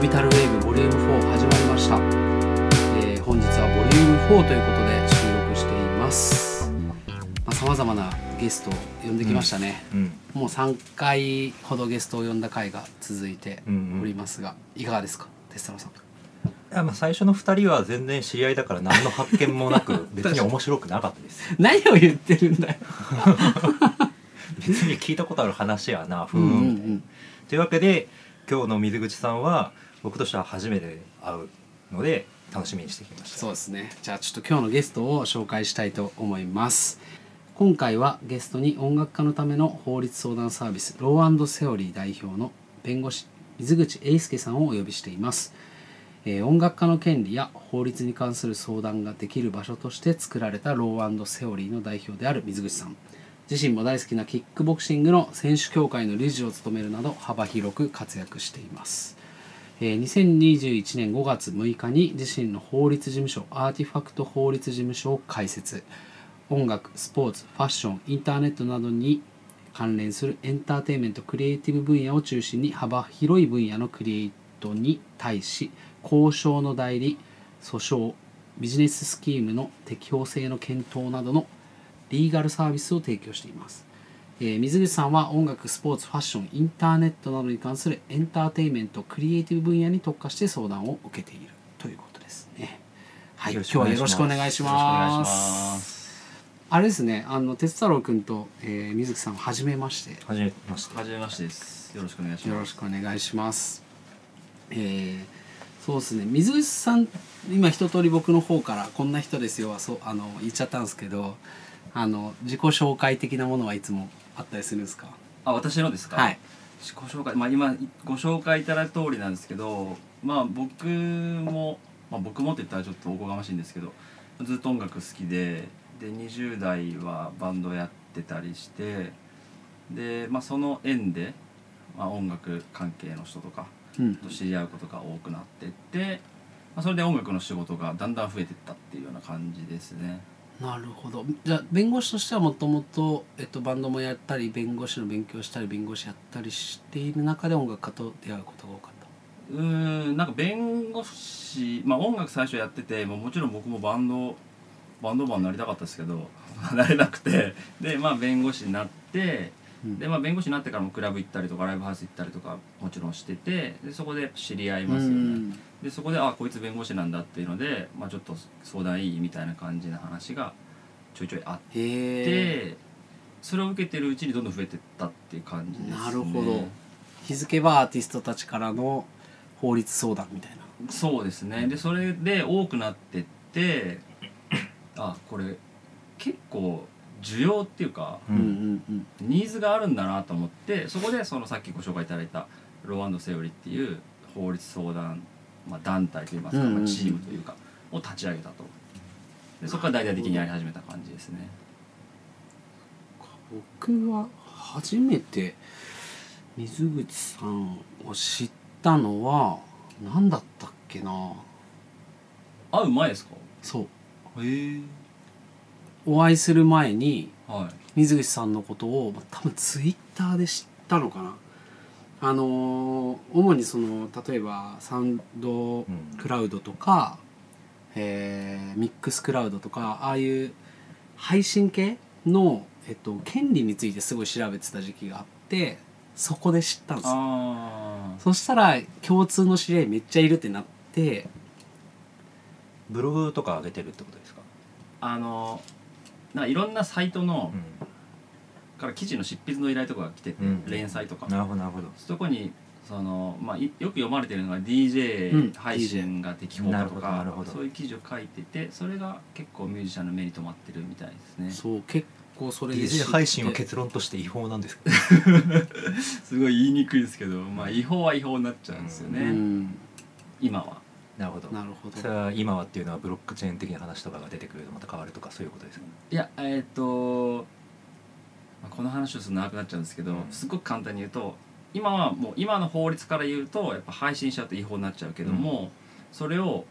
オビタルウェーブボリューム4始まりました、えー本日はボリューム4ということで収録しています。さまざ、まなゲストを呼んできましたね、うんもう3回ほどゲストを呼んだ回が続いておりますが、いかがですか？テスタロさん。いやまあ最初の2人は全然知り合いだから何の発見もなく 別に面白くなかったです。何を言ってるんだよ。別に聞いたことある話やなふーうんうんん、うん。というわけで今日の水口さんは僕としては初めて会うので楽しみにしてきました。そうですね。じゃあちょっと今日のゲストを紹介したいと思います。今回はゲストに音楽家のための法律相談サービスローセオリー代表の弁護士水口英介さんをお呼びしています、えー音楽家の権利や法律に関する相談ができる場所として作られたローセオリーの代表である水口さん。自身も大好きなキックボクシングの選手協会の理事を務めるなど幅広く活躍しています。2021年5月6日に自身の法律事務所アーティファクト法律事務所を開設。音楽スポーツファッションインターネットなどに関連するエンターテインメントクリエイティブ分野を中心に幅広い分野のクリエイトに対し交渉の代理訴訟ビジネススキームの適法性の検討などのリーガルサービスを提供しています。えー水口さんは音楽スポーツファッションインターネットなどに関するエンターテインメントクリエイティブ分野に特化して相談を受けているということですねはい今日はよろしくお願いしますあれですねあの哲太郎君と、えー水木さんはじめまして初めましてはじめましてです。よろしくお願いします。よろしくお願いします。えーそうですね水口さん今一通り僕の方からこんな人ですよはそうあの言っちゃったんですけどあの自己紹介的なものはいつもあったりするんですか？あ、私のですか？はい。自己紹介、まあ今ご紹介いただいた通りなんですけど、まあ僕もまあ僕もって言ったらちょっとおこがましいんですけど、ずっと音楽好きで、で20代はバンドやってたりして、でまあその縁で、まあ音楽関係の人とかうんと知り合うことが多くなってって。まあ、それで音楽の仕事がだんだん増えていったっていうような感じですね。なるほど。じゃあ弁護士としてはもともとえっとバンドもやったり弁護士の勉強したり弁護士やったりしている中で音楽家と出会うことが多かった。うんなんか弁護士まあ音楽最初やっててもうもちろん僕もバンドバンドマンになりたかったですけど なれなくて。でまあ弁護士になってでまあ弁護士になってからもクラブ行ったりとかライブハウス行ったりとかもちろんしててでそこで知り合いますよね。でそこであこいつ弁護士なんだっていうので、まあ、ちょっと相談いいみたいな感じな話がちょいちょいあってそれを受けてるうちにどんどん増えてったっていう感じですね。なるほど。日付はアーティストたちからの法律相談みたいな。そうですね。でそれで多くなってってあこれ結構需要っていうかニーズがあるんだなと思ってそこでそのさっきご紹介いただいたローセオリーっていう法律相談、まあ、団体といいますか、まあ、チームというかを立ち上げたと。でそこから大々的にやり始めた感じですね。僕は初めて水口さんを知ったのは何だったっけな。会う前ですか？そう。へえお会いする前にはい。水口さんのことをまあ多分ツイッターで知ったのかな。あのー主にその例えばサウンドクラウドとか、えーミックスクラウドとかああいう配信系の、えっと、権利についてすごい調べてた時期があってそこで知ったんですよ。あそしたら共通の知り合いめっちゃいるってなって。ブログとか上げてるってことですか、ああのなんかいろんなサイトのうから記事の執筆の依頼とかが来てて、うん。連載とか。ん、なるほどなるほど。そこにその、まあ、いよく読まれてるのがうん。DJ 配信が適法だとなか、るほどなるほど。そういう記事を書いててそれが結構ミュージシャンの目に留まってるみたいですね。そう結構それ DJ て。配信は結論として違法なんですか？すごい言いにくいですけど、まあ、違法は違法になっちゃうんですよね、うん。今はなるほど。なるほど。それは今はっていうのはブロックチェーン的な話とかが出てくるとまた変わるとかそういうことですか？いやえっ、と、まあ、この話をすると長くなっちゃうんですけど、うん。すごく簡単に言うと今はもう今の法律から言うとやっぱ配信しちゃうと違法になっちゃうけども、それを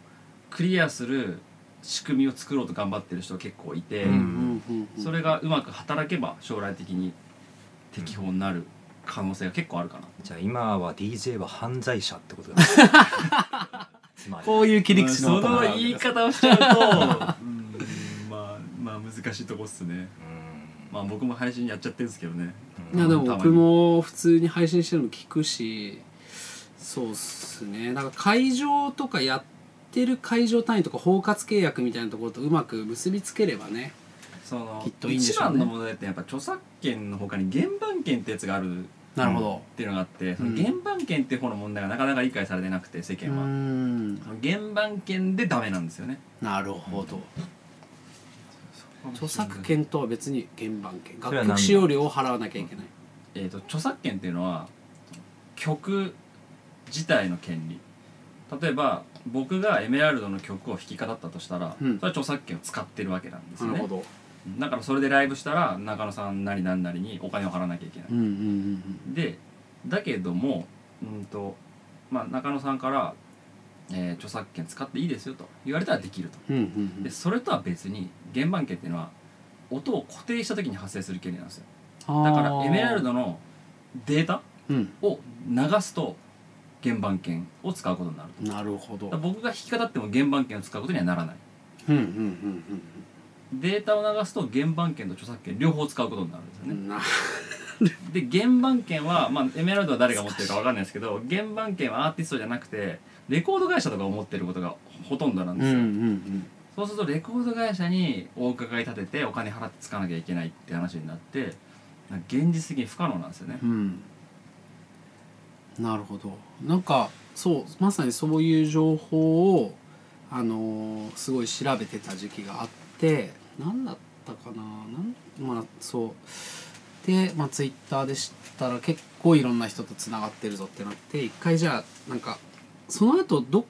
クリアする仕組みを作ろうと頑張ってる人が結構いて、うんうんうんうん。それがうまく働けば将来的に適法になる可能性が結構あるかな。じゃあ今は DJ は犯罪者ってことだ つまり。こういう切り口のまあその言い方をしちゃうと。うん。まあまあ難しいとこっすね。うん。まあ僕も配信やっちゃってるんですけどね。いやでも僕も普通に配信してるの聞くしそうっすね。だから会場とかやってる会場単位とか包括契約みたいなところとうまく結びつければねそのきっといいんでし一ょうね。番の問題ってやっぱ著作権の他に原版権ってやつがあるっなるほど。ていうのがあって、そのうん。原版権っていう方の問題がなかなか理解されてなくて世間は、原版権でダメなんですよね。なるほど。著作権とは別に原版権。楽曲使用料を払わなきゃいけない。えー、と著作権っていうのは曲自体の権利。例えば僕がエメラルドの曲を弾き語ったとしたら、うん。それは著作権を使ってるわけなんですよね。なるほどだからそれでライブしたら中野さんなりなんなりにお金を払わなきゃいけない、うんうんうんでだけどもうんと、まあ、中野さんから、えー著作権使っていいですよと言われたらできると。うんうんうん。でそれとは別に原版権っていうのは音を固定した時に発生する権利なんですよ。だからエメラルドのデータうん。を流すと原版権を使うことになると。なるほど。だから僕が弾き語っても原版権を使うことにはならない。うんうんうんデータを流すと原版権と著作権両方使うことになるんですよね。で原版権は、まあ、エメラルドは誰が持ってるか分かんないですけど原版権はアーティストじゃなくてレコード会社とかが持ってることがほとんどなんうんうですよ、ん。そうするとレコード会社にお伺い立ててお金払ってつかなきゃいけないって話になって現実的に不可能なんですよね。うんうん。なるほど。なんかそうまさにそういう情報をあのーすごい調べてた時期があって何だったかな？なんまあそう。で、まあ、ツイッターで知ったら結構いろんな人とつながってるぞってなって一回じゃあなんかその後どっ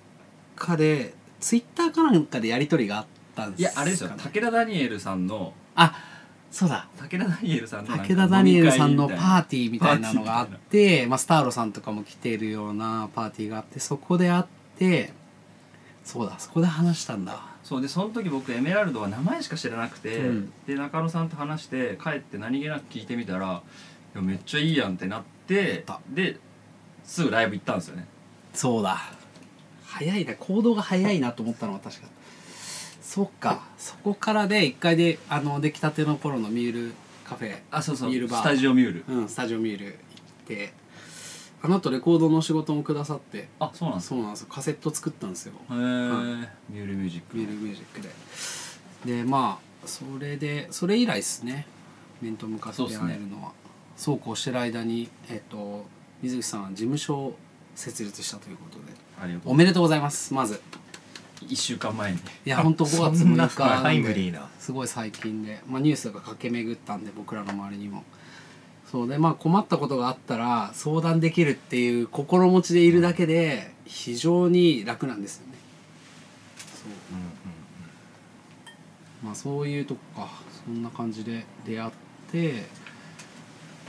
かでツイッターかなんかでやり取りがあったんですいやあれですよ。武田ダニエルさんのあそうだ。武田ダニエルさんの武田ダニエルさんのパーティーみたいなのがあって、まあ、スターロさんとかも来てるようなパーティーがあってそこで会ってそうだそこで話したんだそうでその時僕エメラルドは名前しか知らなくて、うん。で中野さんと話して帰って何気なく聞いてみたらいやめっちゃいいやんってなってた。ですぐライブ行ったんですよね。そうだ。早いな行動が早いなと思ったのは確か。そっか。そこからで一回であの出来たての頃のミュールカフェ。あそうそう。ミュールバー。スタジオミュール。うんスタジオミュール行ってあの後レコードの仕事もくださって。あそうなんですか？そうなんですよ。カセット作ったんですよ。へえミュールミュージックミュールミュージックで。でまあそれでそれ以来ですね。面と向かってそうっすね。会えるのはそうこうしてる間にえっと水口さんは事務所を設立したということで。ありがとう。おめでとうございます。まず。1週間前に。いや本当5月そんな6日なんでタイムリーな。すごい最近で、まあ、ニュースが駆け巡ったんで僕らの周りにもそうでまあ困ったことがあったら相談できるっていう心持ちでいるだけで非常に楽なんですよね。そう。う。んまあそういうとこか。そんな感じで出会って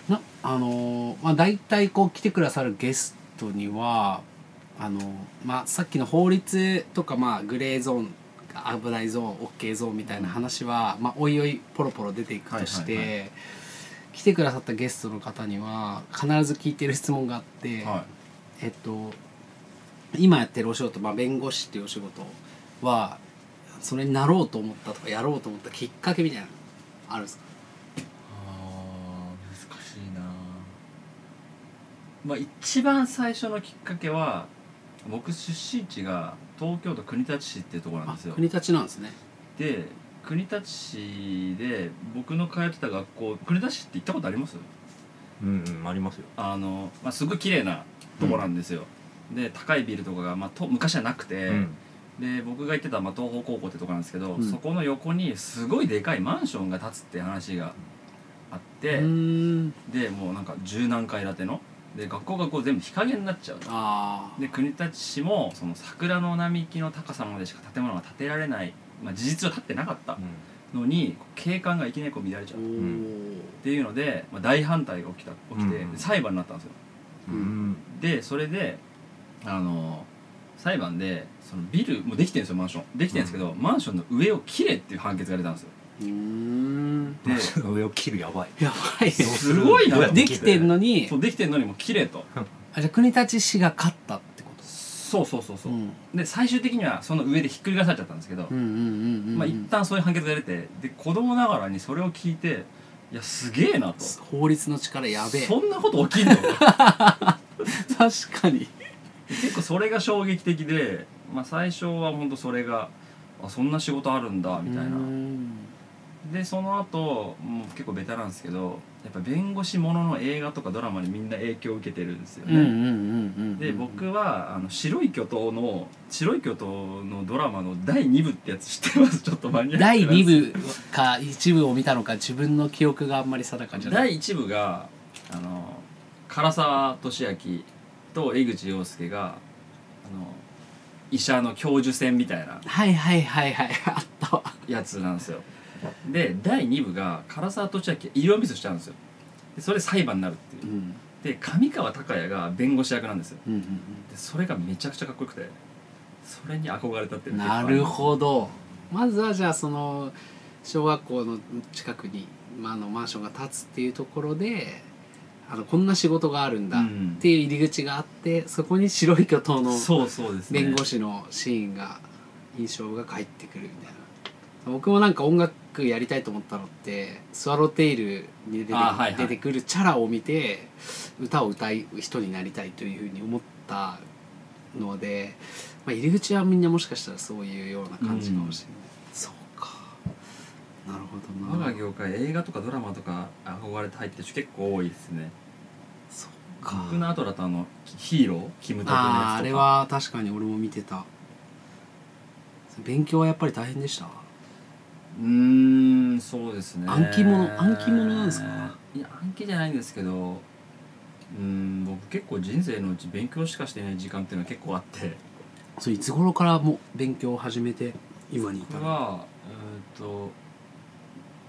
なあのーまあ大体こう来てくださるゲストにはあのまあさっきの法律とかまあグレーゾーン危ないゾーン OK ゾーンみたいな話は、まあおいおいポロポロ出ていくとして、はいはい来てくださったゲストの方には必ず聞いてる質問があって、はえっと今やってるお仕事、まあ、弁護士っていうお仕事はそれになろうと思ったとかやろうと思ったきっかけみたいなのあるんですか？いあー難しいな。まあ一番最初のきっかけは僕出身地が東京都国立市っていうところなんあですよ。国立なんですね。で国立市で僕の通ってた学校国立市って行ったことあります？うんうんありますよ。あの、まあ、すごい綺麗なとこなんですよ、で高いビルとかが、まあ、と昔はなくて、うん。で僕が行ってた、まあ、東邦高校ってとこなんですけど、うん。そこの横にすごいでかいマンションが建つって話があって、うーん。でもうなんか十何階建ての。で学校がこう全部日陰になっちゃうあで国立市もその桜の並木の高さまでしか建物が建てられない、まあ、事実は建ってなかったのに景観がいきなりこう乱れちゃう。っていうので、まあ、大反対が起きた起きて、うん。裁判になったんですよ。でそれであの裁判でそのビルもうできてるんですよマンション。できてるんですけど、マンションの上を切れっていう判決が出たんですよ。うーん。で上を切るやばい。やばいねすごいな。できてんのに。そうできてんのにもう綺麗と。あじゃあ国立市が勝ったってこと？そうそうそうそう、うん。で最終的にはその上でひっくり返されちゃったんですけど、まあ一旦そういう判決が出てで子供ながらにそれを聞いていやすげえなと。法律の力やべえ。そんなこと起きんの？確かに。結構それが衝撃的で、まあ、最初は本当それがあそんな仕事あるんだみたいうなーでその後もう結構ベタなんですけどやっぱ弁護士ものの映画とかドラマにみんな影響を受けてるんですよね、で僕はあの白い巨頭の白い巨頭のドラマの第2部ってやつ知ってます？ちょっとマニアック第です2部か1部を見たのか自分の記憶があんまり定かじゃない。第1部があの唐沢寿明と江口洋介があの医者の教授選みたいなはいはいはいはい。あったわ。やつなんですよで第2部が唐沢寿明医療ミスしちゃうんですよ。でそれ裁判になるっていう。うん。で上川隆也が弁護士役なんですよ。うんうんでそれがめちゃくちゃかっこよくてそれに憧れたっていうなるほど。まずはじゃあその小学校の近くに、まあ、あのマンションが建つっていうところであのこんな仕事があるんだっうん。ていう入り口があってそこに白い巨頭のそうそうですね。弁護士のシーンが印象が返ってくるみたいな。僕もなんか音楽やりたいと思ったのってスワローテイルに出て,、あはいはい。出てくるチャラを見て歌を歌う人になりたいというふうに思ったので、まあ、入り口はみんなもしかしたらそういうような感じかもしれない、そうか。なるほどな。我が業界映画とかドラマとか憧れて入ってる人結構多いですね。そうか。僕の後だとあのヒーローキムタクのやつとか。あーあれは確かに俺も見てた。勉強はやっぱり大変でしたうーんそうですね。暗記物暗記物なんですか？いや暗記じゃないんですけどうーん僕結構人生のうち勉強しかしてない時間っていうのは結構あって。それいつ頃からもう勉強を始めて今に至る？僕はうーんと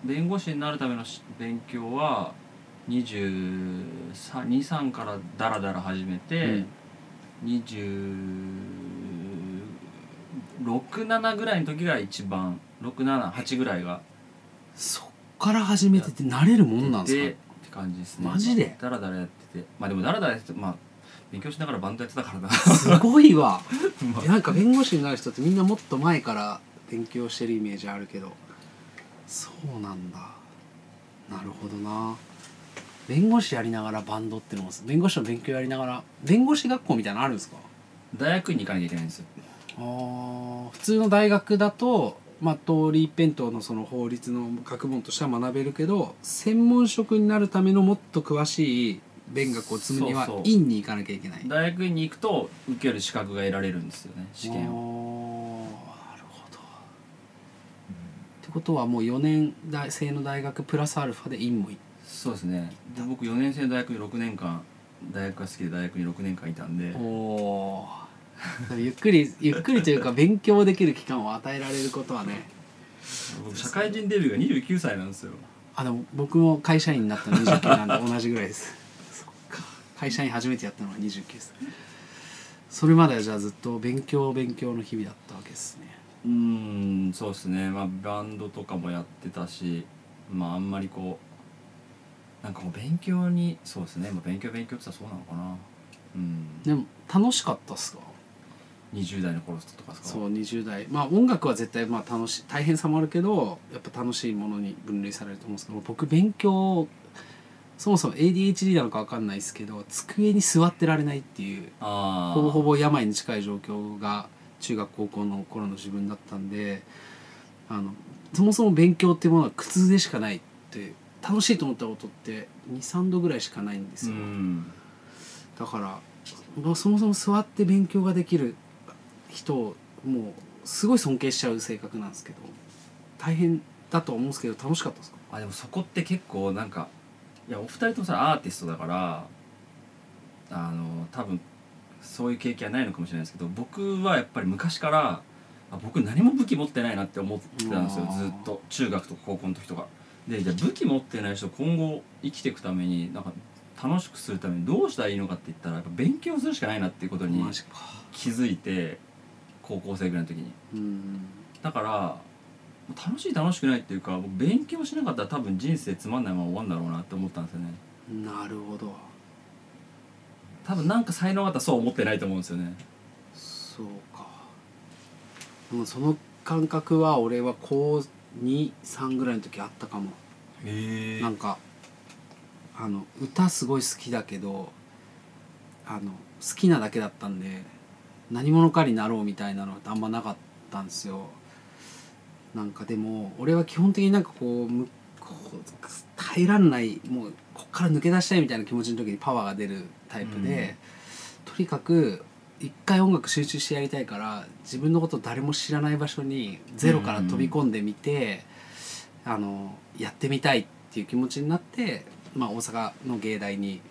弁護士になるためのし勉強は23からダラダラ始めて、267ぐらいの時が一番678ぐらいが。そっから始めてって慣れるもんなんでですって感じですね。マジで？ダラダラやってて。まあでもダラダラやっててまあ勉強しながらバンドやってたからな。かすごいわ。まあ。なんか弁護士になる人ってみんなもっと前から勉強してるイメージあるけど。そうなんだ。なるほどな。弁護士やりながらバンドってのも弁護士の勉強やりながら弁護士学校みたいなのあるんですか？大学院に行かなきゃいけないんですよ。あー普通の大学だとまあ通り一辺倒のその法律の学問としては学べるけど専門職になるためのもっと詳しい弁学を積むにはそうそう院に行かなきゃいけない。大学院に行くと受ける資格が得られるんですよね試験を。をなるほど。ってことはもう4年生の大学プラスアルファで院も行っそうですね。で僕4年生の大学に6年間大学が好きで大学に6年間いたんで。おおー ゆっくりゆっくりというか勉強できる期間を与えられることはね。僕社会人デビューが29歳なんですよ。あでも僕も会社員になったの29なんで同じぐらいです。そっか。会社員初めてやったのが29歳。それまではじゃあずっと勉強勉強の日々だったわけですね。うーんそうですね。まあバンドとかもやってたしまああんまりこうなんかもう勉強にそうですね、まあ、勉強勉強って言ったらそうなのかな。うん。でも楽しかったっすか？20代の頃とかそう20代。まあ音楽は絶対まあ楽しい大変さもあるけどやっぱ楽しいものに分類されると思うんですけど僕勉強そもそも ADHD なのか分かんないですけど机に座ってられないっていうほぼほぼ病に近い状況が中学高校の頃の自分だったんであのそもそも勉強っていうものは苦痛でしかないって楽しいと思ったことって23度ぐらいしかないんですうよ、ん。だからまあそもそも座って勉強ができる人をもうすごい尊敬しちゃう性格なんですけど大変だとは思うんですけど楽しかったですか？あでもそこって結構なんかいやお二人ともさアーティストだからあの多分そういう経験はないのかもしれないですけど僕はやっぱり昔からあ僕何も武器持ってないなって思ってたんですよずっと。中学とか高校の時とか。でじゃあ武器持ってない人今後生きていくためになんか楽しくするためにどうしたらいいのかって言ったらやっぱ勉強するしかないなっていうことに気づいて高校生ぐらいの時に。うん。だから楽しい楽しくないっていうか僕勉強しなかったら多分人生つまんないまま終わるんだろうなって思ったんですよね。なるほど。多分なんか才能があったらそう思ってないと思うんですよね。そうか。でもその感覚は俺は高23ぐらいの時あったかも。へなんかあの歌すごい好きだけどあの好きなだけだったんで何者かになろうみたいなのってあんまなかったんですよ。なんかでも俺は基本的になんかこう耐えらんないもうこっから抜け出したいみたいな気持ちの時にパワーが出るタイプで、とにかく一回音楽集中してやりたいから自分のこと誰も知らない場所にゼロから飛び込んでみて、あのやってみたいっていう気持ちになって、まあ、大阪の芸大に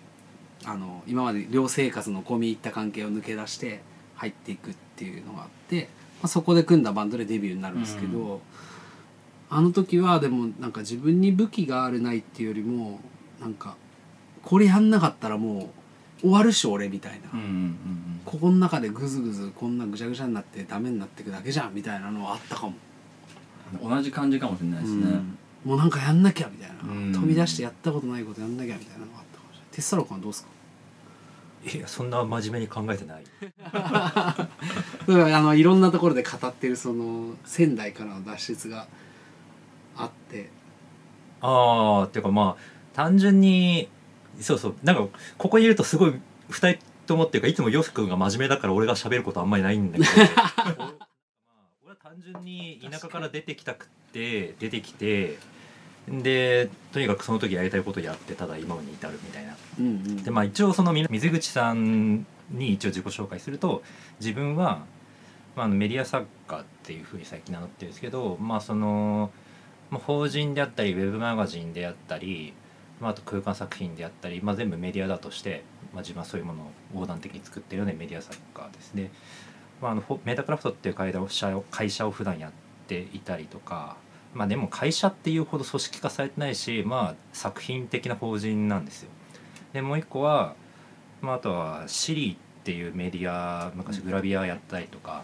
あの今まで寮生活の込み入った関係を抜け出して入っていくっていうのがあって、まあ、そこで組んだバンドでデビューになるんですけど、あの時はでもなんか自分に武器があるないっていうよりもなんかこれやんなかったらもう終わるっしょ俺みたいな。うんうんうんここの中でグズグズこんなぐちゃぐちゃになってダメになっていくだけじゃんみたいなのはあったかも、うん同じ感じかもしれないですね、うん。もうなんかやんなきゃみたいな、うん。飛び出してやったことないことやんなきゃみたいなのがあったかもしれない。テッサロ君はどうですか？いやそんな真面目に考えてない。あのいろんなところで語ってるその仙台からの脱出があって。ああっていうかまあ単純にそうそうなんかここにいるとすごい二人ともっていうかいつもヨス君が真面目だから俺が喋ることあんまりないんだけど。まあ俺は単純に田舎から出てきたくって出てきてでとにかくその時やりたいことやってただ今に至るみたいなうんうんでまあ一応そのみ水口さんに一応自己紹介すると自分は、まあ、メディア作家っていうふうに最近名乗ってるんですけどまあその、まあ、法人であったりウェブマガジンであったり、まあ、あと空間作品であったり、まあ、全部メディアだとして、まあ、自分はそういうものを横断的に作ってるようなメディア作家ですね。まあ、あのほメタクラフトっていう会社を会社を普段やっていたりとかまあでも会社っていうほど組織化されてないしまあ作品的な法人なんですよ。でもう一個は、まあ、あとはシリっていうメディア昔グラビアやったりとか、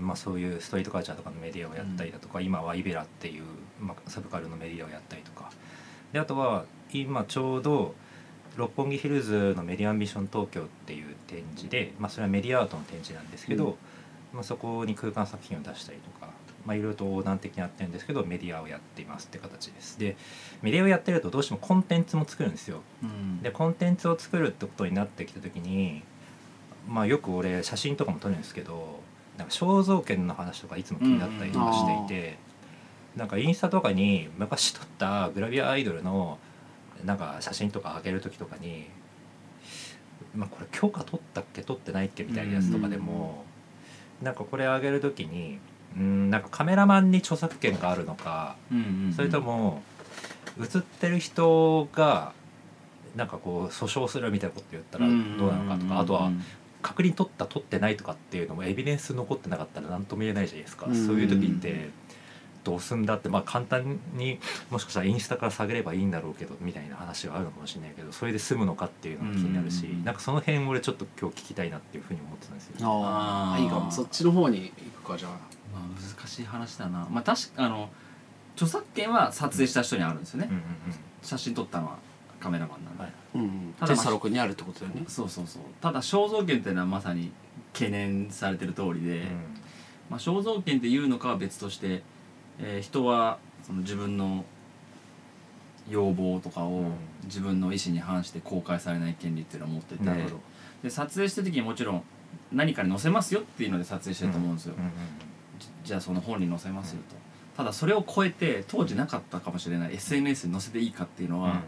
まあ、そういうストリートカルチャーとかのメディアをやったりだとか、今はイベラっていう、まあ、サブカルのメディアをやったりとか。であとは今ちょうど六本木ヒルズのメディアアンビション東京っていう展示で、まあ、それはメディアアートの展示なんですけど、うん。まあ、そこに空間作品を出したりとか、まあ、いろいろと横断的にやってるんですけどメディアをやっていますって形です。でメディアをやってるとどうしてもコンテンツも作るんですよ。うん。でコンテンツを作るってことになってきた時にまあよく俺写真とかも撮るんですけどなんか肖像権の話とかいつも気になったりとかしていて、なんかインスタとかに昔撮ったグラビアアイドルのなんか写真とか上げる時とかに、まあ、これ許可取ったっけ？取ってないっけ？みたいなやつとかでも、なんかこれ上げる時にうんなんかカメラマンに著作権があるのかうんうんうん。それとも映ってる人がなんかこう訴訟するみたいなこと言ったらどうなのかとかあとは確認取った取ってないとかっていうのもエビデンス残ってなかったら何とも言えないじゃないですか、うんそういう時ってどうすんだってまあ簡単にもしかしたらインスタから下げればいいんだろうけどみたいな話はあるのかもしれないけどそれで済むのかっていうのが気になるし、うんなんかその辺俺ちょっと今日聞きたいなっていうふうに思ってたんですよ。あいいかも。そっちの方に行くかじゃあまあ難しい話だな。まあ確かあの著作権は撮影した人にあるんですよね、うんうん写真撮ったのはカメラマンなんで、はい。うんうん。ただテッサロ君にあるってことだよね。そうそうそう。ただ肖像権っていうのはまさに懸念されてる通りで、うん。まあ、肖像権っていうのかは別として、えー人はその自分の要望とかをうん。自分の意思に反して公開されない権利っていうのを持っててなるほど。で撮影してる時にもちろん何かに載せますよっていうので撮影してると思うんですよ、うんうんじじゃあその本に載せますよと、ただそれを超えて当時なかったかもしれない SNS に載せていいかっていうのは、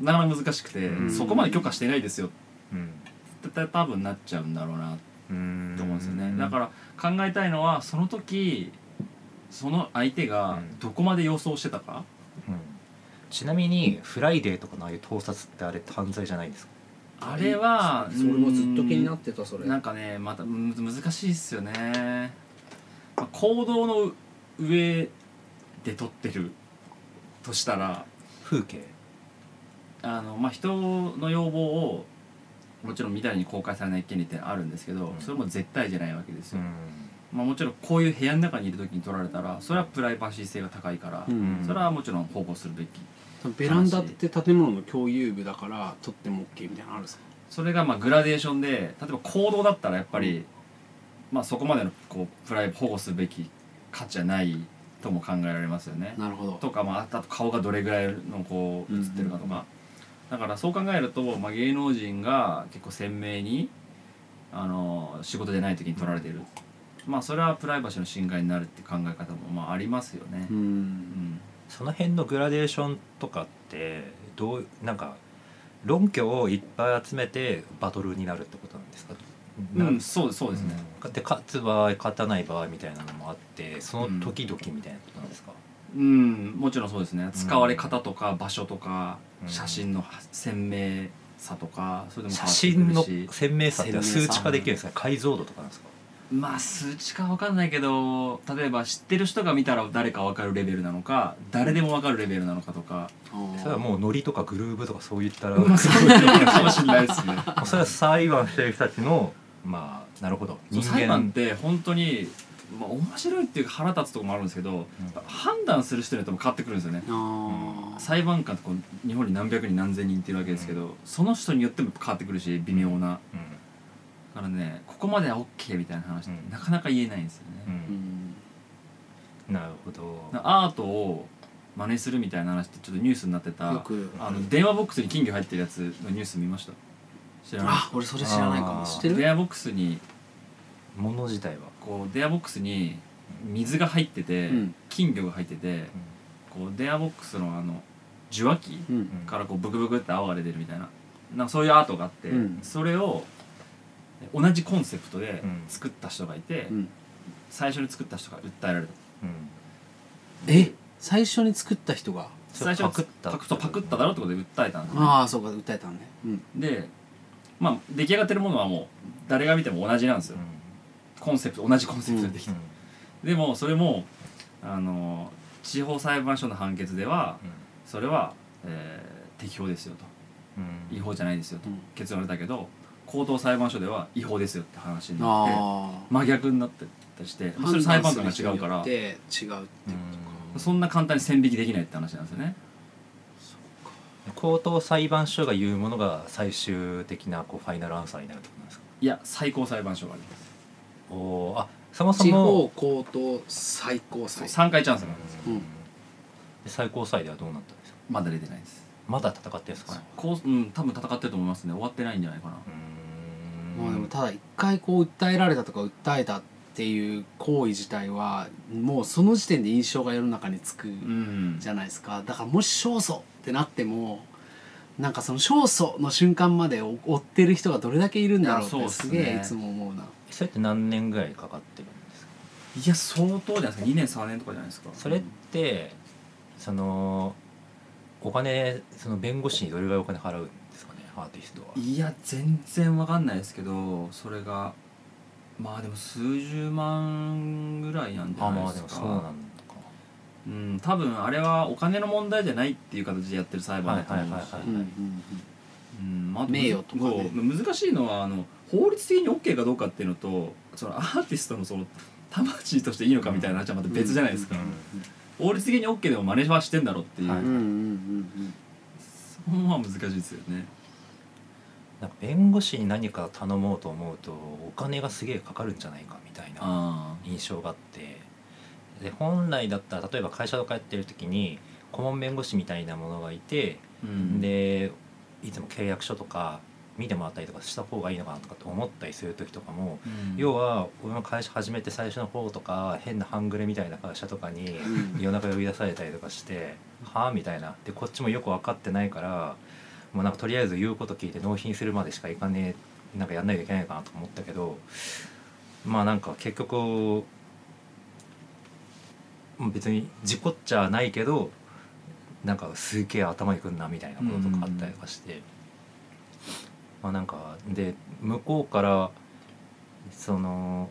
なかなか難しくて、うん。そこまで許可してないですよ。うん。って多分なっちゃうんだろうなうんと思うんですよね、だから考えたいのはその時その相手がうん。どこまで予想してたか、うん。ちなみにフライデーとかのああいう盗撮ってあれ犯罪じゃないですか？あれはそれもずっと気になっってたそれ。なんかねまたむ難しいっすよね、まあ、公道の上で撮ってるとしたら風景？あの、まあ、人の容貌をもちろんみたいに公開されない権利ってあるんですけど、うん。それも絶対じゃないわけですよ、まあ、もちろんこういう部屋の中にいる時に撮られたらそれはプライバシー性が高いから、うん。それはもちろん保護するべきベランダって建物の共有部だから取っても OK みたいなのあるんですか？それがまあグラデーションで例えば行動だったらやっぱり、まあ、そこまでのこうプライ保護すべき価値はないとも考えられますよね。なるほど。とか、まあ、あと顔がどれぐらいのこう映ってるかとか、だからそう考えると、まあ、芸能人が結構鮮明にあの仕事でない時に撮られてる。まあそれはプライバシーの侵害になるって考え方もまあありますよね。う。うん。んその辺のグラデーションとかってどうなんか論拠をいっぱい集めてバトルになるってことなんですか、なうん、そうそうですね。うん。で勝つ場合勝たない場合みたいなのもあってその時々みたいなことなんですか、うん、もちろんそうですね。使われ方とか場所とか、うん。写真の鮮明さとかそれでも変写真の鮮明さって数値化できるんですか？解像度とかなんですか？まあ数値化わかんないけど例えば知ってる人が見たら誰かわかるレベルなのか誰でもわかるレベルなのかとか。それはもうノリとかグルーブとかそういったら、まあそういうのかもしれないですね。それは裁判してる人たちのまあなるほど。裁判って本当に、まあ、面白いっていうか腹立つところもあるんですけど、判断する人によっても変わってくるんですよね。あー。裁判官ってこう日本に何百人何千人っていうわけですけど、その人によっても変わってくるし微妙な、うん。だからねここまでは OK みたいな話ってうん。なかなか言えないんですようね、ん。なるほど。アートを真似するみたいな話ってちょっとニュースになってたよく。あの電話ボックスに金魚入ってるやつのニュース見ました？知らない。あ俺それ知らないかも知ってる？電話ボックスにもの自体は、こう電話ボックスに水が入ってて、うん。金魚が入っててこう電話ボックスのあの受話器うん。からこうブクブクって泡が出てるみたいな。なんかそういうアートがあって、うん。それを同じコンセプトでうん。作った人がいて、うん。最初に作った人が訴えられた。うん。え？最初に作った人が？それ最初パクったパクそうパクっただろってことで訴えたんですね。ああそうか訴えたのね。うん。でまあ出来上がってるものはもう誰が見ても同じなんですよ、コンセプト同じコンセプトでできた、でもそれもあの地方裁判所の判決ではそれは、えー適法ですよと。違法じゃないですよと。うん。結論が出たけど高等裁判所では違法ですよって話になってあ真逆になってたりしてあそれ裁判官が違うから。違うっていうことかそんな簡単に線引きできないって話なんですよね高等裁判所が言うものが最終的なこうファイナルアンサーになるってことすか？いや最高裁判所があります。おーあそもそ地も方高等最高裁。3回チャンスがあるんですよ。うん。で最高裁ではどうなったんですか？まだ出てないです。まだ戦ってるんですか、こう。うん多分戦ってると思いますね。終わってないんじゃないかな。うーん。まあでもただ一回こう訴えられたとか訴えたっていう行為自体はもうその時点で印象が世の中につくうん。じゃないですか。だからもし勝訴ってなってもなんかその勝訴の瞬間まで追追ってる人がどれだけいるんだろうってすね。すげえいつも思うな。それって何年ぐらいかかってるんですか？いや相当じゃないですか。2年3年とかじゃないですか。それってそのお金その弁護士にどれぐらいお金払うんですかね？アーティストは。いや全然わかんないですけどそれがまあでも数十万ぐらいなんじゃあまあないでか。ですもそうなんうん多分あれはお金の問題じゃないっていう形でやってる裁判だと思うしはいはいはいはいうんうんうんまあ名誉とかね。そう難しいのはあの法律的に OK かどうかっていうのとそのアーティストのその魂としていいのかみたいな話はまた別じゃないですか、うん法律的に OK でもマネージャーはしてんだろっていう、そこは難しいですよね。弁護士に何か頼もうと思うとお金がすげえかかるんじゃないかみたいなあ印象があってで本来だったら例えば会社とかやってる時に顧問弁護士みたいなものがいて、あ、うん、でいつも契約書とか見てもらったりとかした方がいいのかなとかって思ったりする時とかも、うん。要は俺も会社始めて最初の方とか変な半グレみたいな会社とかにうん。夜中呼び出されたりとかして「はあ?」みたいな。でこっちもよく分かってないからもうなんかとりあえず言うこと聞いて納品するまでしかいかねえなんかやんないといけないかなと思ったけどまあなんか結局別に事故っちゃないけどなんかすげえ頭にくんなみたいなこととかあったりとかして、まあなんかで向こうからその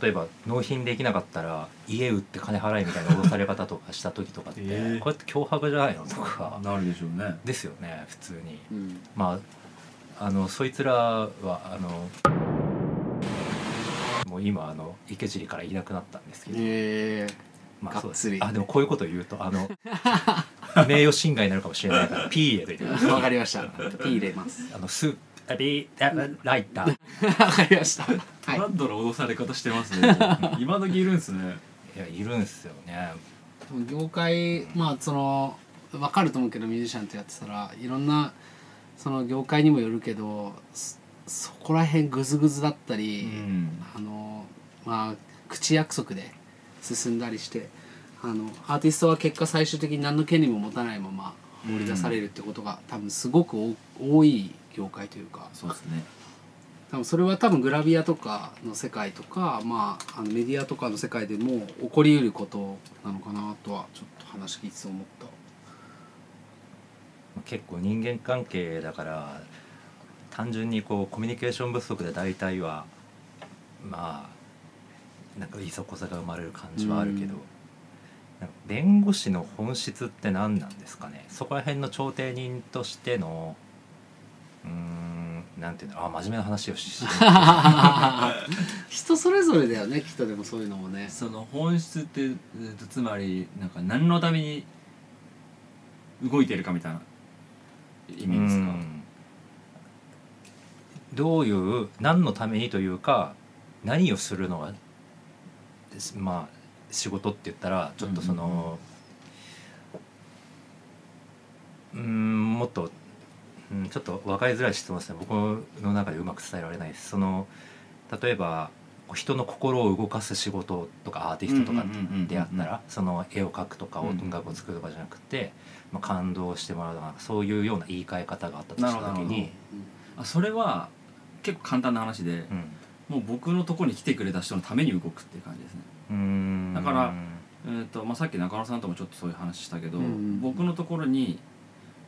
例えば納品できなかったら家売って金払いみたいな脅され方とかした時とかって、えー。これって脅迫じゃないのとか。なるでしょうね。ですよね普通に。うん。まああのそいつらはあのもう今あの池尻からいなくなったんですけど、え。まあそうです。あでもこういうことを言うとあの名誉侵害になるかもしれないから P 入れといてください。ー、わかりました。P 入れます。あのスあビーあライター。わかりました。はい。トラッドの脅され方してますね。今時いるんですね。いやいるんすよね。業界まあその分かると思うけどミュージシャンとやってたらいろんなその業界にもよるけどそそこら辺グズグズだったり、うん。あのまあ口約束で進んだりしてあのアーティストは結果最終的に何の権利も持たないまま放り出されるってことが、多分すごく多多い業界というか。そうですね。多分それは多分グラビアとかの世界とか、まあ、あのメディアとかの世界でも起こりうることなのかなとはちょっと話聞いてて思った。結構人間関係だから単純にこうコミュニケーション不足で大体はまあなんかいそこざが生まれる感じはあるけど、弁護士の本質って何なんですかね？そこら辺の調停人としてのうーんなんていうの？あ真面目な話をしし 人それぞれだよねきっとでもそういうのもね。その本質ってつまりなんか何のために動いてるかみたいな意味ですか？うんどういう何のためにというか何をするのがまあ仕事って言ったらちょっとそのうんもっと、うん、ちょっと分かりづらい質問ですね。僕の中でうまく伝えられないです。その例えば人の心を動かす仕事とかアーティストとかであったらその絵を描くとかうん。音楽を作るとかじゃなくて、まあ、感動してもらうとかそういうような言い換え方があったとした時に、あそれは結構簡単な話でうん。もう僕のところに来てくれた人のために動くっていう感じですね。だからえーとまあ、さっき中野さんともちょっとそういう話したけど、うん僕のところに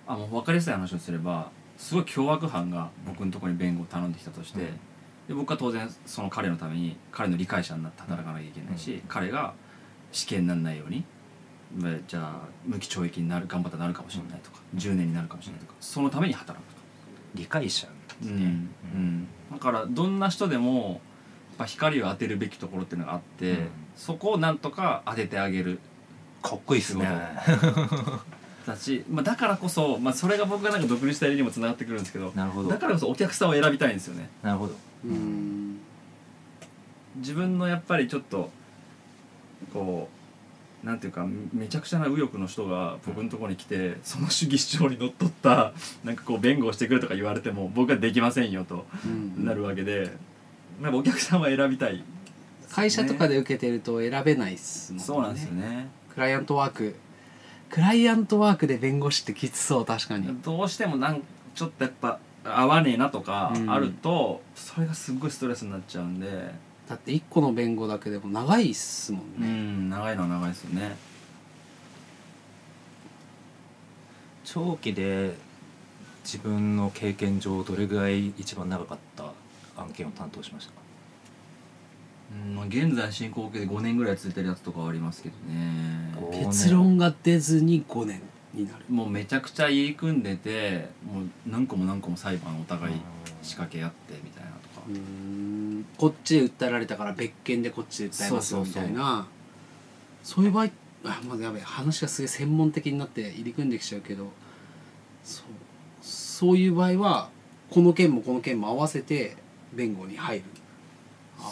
あもう分かりやすい話をすればすごい凶悪犯が僕のところに弁護を頼んできたとして、うん。で僕は当然その彼のために彼の理解者になって働かなきゃいけないし、うん。彼が死刑にならないようにまあじゃあ無期懲役になる頑張ったらなるかもしれないとか、10年になるかもしれないとかそのために働くと。理解者うんねうん。だからどんな人でもやっぱ光を当てるべきところっていうのがあって、うん。そこをなんとか当ててあげる。かっこいいっすね。だし、まあ、だからこそ、まあ、それが僕がなんか独立した理にもつながってくるんですけどなるほど。だからこそお客さんを選びたいんですよね。なるほど。うん。自分のやっぱりちょっとこうなんていうかめちゃくちゃな右翼の人が僕のところに来てその主義主張にのっとったなんかこう弁護をしてくれとか言われても僕はできませんよとうん。なるわけで、やっぱお客さんは選びたい、会社とかで受けてると選べないっすもんね。そうなんですよね。クライアントワーク。クライアントワークで弁護士ってきつそう確かに。どうしてもなんちょっとやっぱ合わねえなとかうん。あると、それがすっごいストレスになっちゃうんで、だって一個の弁護だけでも長いっすもんうね、ん長いのは長いですよね。長期で自分の経験上どれぐらい一番長かった案件を担当しました？かうんまあ、現在進行形で5年ぐらい続いてるやつとかはありますけどね。結論が出ずに5年になる。もうめちゃくちゃ入り組んでてもう何個も何個も裁判お互い仕掛け合ってみたいなとか。うーん。こっちで訴えられたから別件でこっちで訴えますよみそうそうそう。たいなそういう場合あまだやべえ話がすげえ専門的になって入り組んできちゃうけど。そうそういう場合はこの件もこの件も合わせて弁護に入る。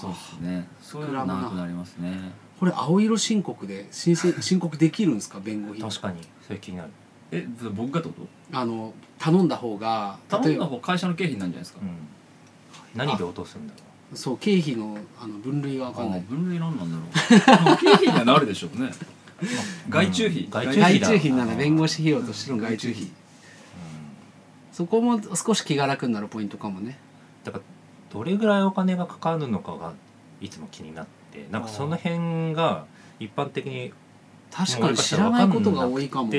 そうですね。そういうの長くなりますね。これ青色申告で申請申告できるんですか？弁護費。確かにそれ気になる、え僕がってこと？あの頼んだ方が頼んだ例えば方会社の経費になるんじゃないですか？うん、何で落とすんだろそう経費のあの分類が分かんない。あ分類なんなんだろう。経費にはなるでしょうね。外注費、うん。外注外費だ。注費なら弁護士費用としての外注費。う、うん、そこも少し気が楽になるポイントかもね。だからどれぐらいお金がかかるのかがいつも気になってなんかその辺が一般的に確かに知らないことが多いかも、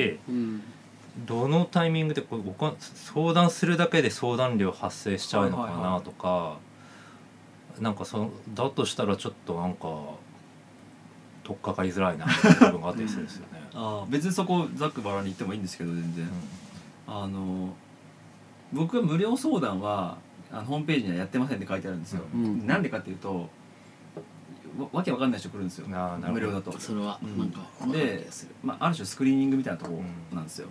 どのタイミングでこう相談するだけで相談料発生しちゃうのかなとか、なんかそだとしたらちょっとなんか取っかかりづらいなっていう部分があったりするんですよね。ああ別にそこざっくばらんに言ってもいいんですけど全然、あの僕は無料相談はあのホームページにはやってませんって書いてあるんですよ、うん。なんでかっていうとわわけわかんない人来るんですよ。あーなるほど。無料だと、それはうん。なんか分かる気がする、まあ、ある種スクリーニングみたいなとこうん。なんですよ、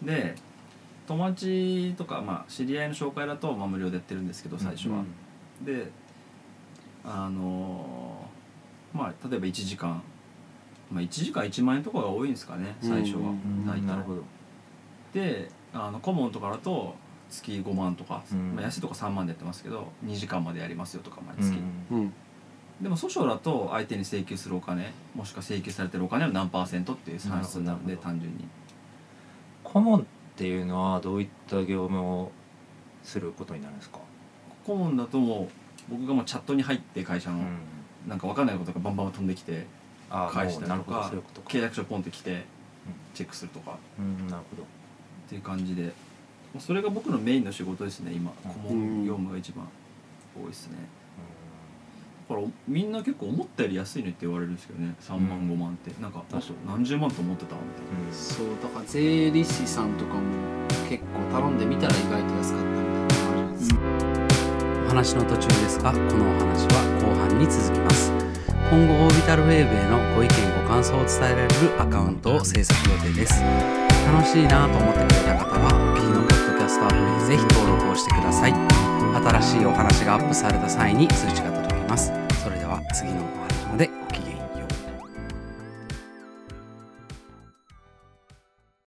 うん。で友達とか、まあ、知り合いの紹介だと、まあ、無料でやってるんですけど最初は、うん。であのーまあ例えば1時間、まあ、1時間1万円とかが多いんですかね最初は、うん。うん大体。なるほど。であの顧問とかだと月5万とか、うん。まあ、安いとこ3万でやってますけど2時間までやりますよとか毎月、うん。うんでも訴訟だと相手に請求するお金もしくは請求されてるお金の何パーセントっていう算出になるんで単純に。顧問っていうのはどういった業務をすることになるんですか、顧問だともう僕がもうチャットに入って会社の、うん。なんか分かんないことがバンバン飛んできてあ返したりとか契約書ポンって来てチェックするとか。うんなるほど。っていう感じで。まあそれが僕のメインの仕事ですね今。顧問業務が一番多いですね。だからみんな結構思ったより安いねって言われるんですけどね。3万うん5万って。なんかもっと確かに何十万と思ってたみたいうん。そうだから税理士さんとかも結構頼んでみたら意外と安かったみたいなのあるじです。か、お話の途中ですがこのお話は後半に続きます。今後オービタルウェーブへのご意見ご感想を伝えられるアカウントを制作予定です。楽しいなと思ってくれた方はお聞きのポッドキャストアプリでぜひ登録をしてください。新しいお話がアップされた際に通知が届きます次の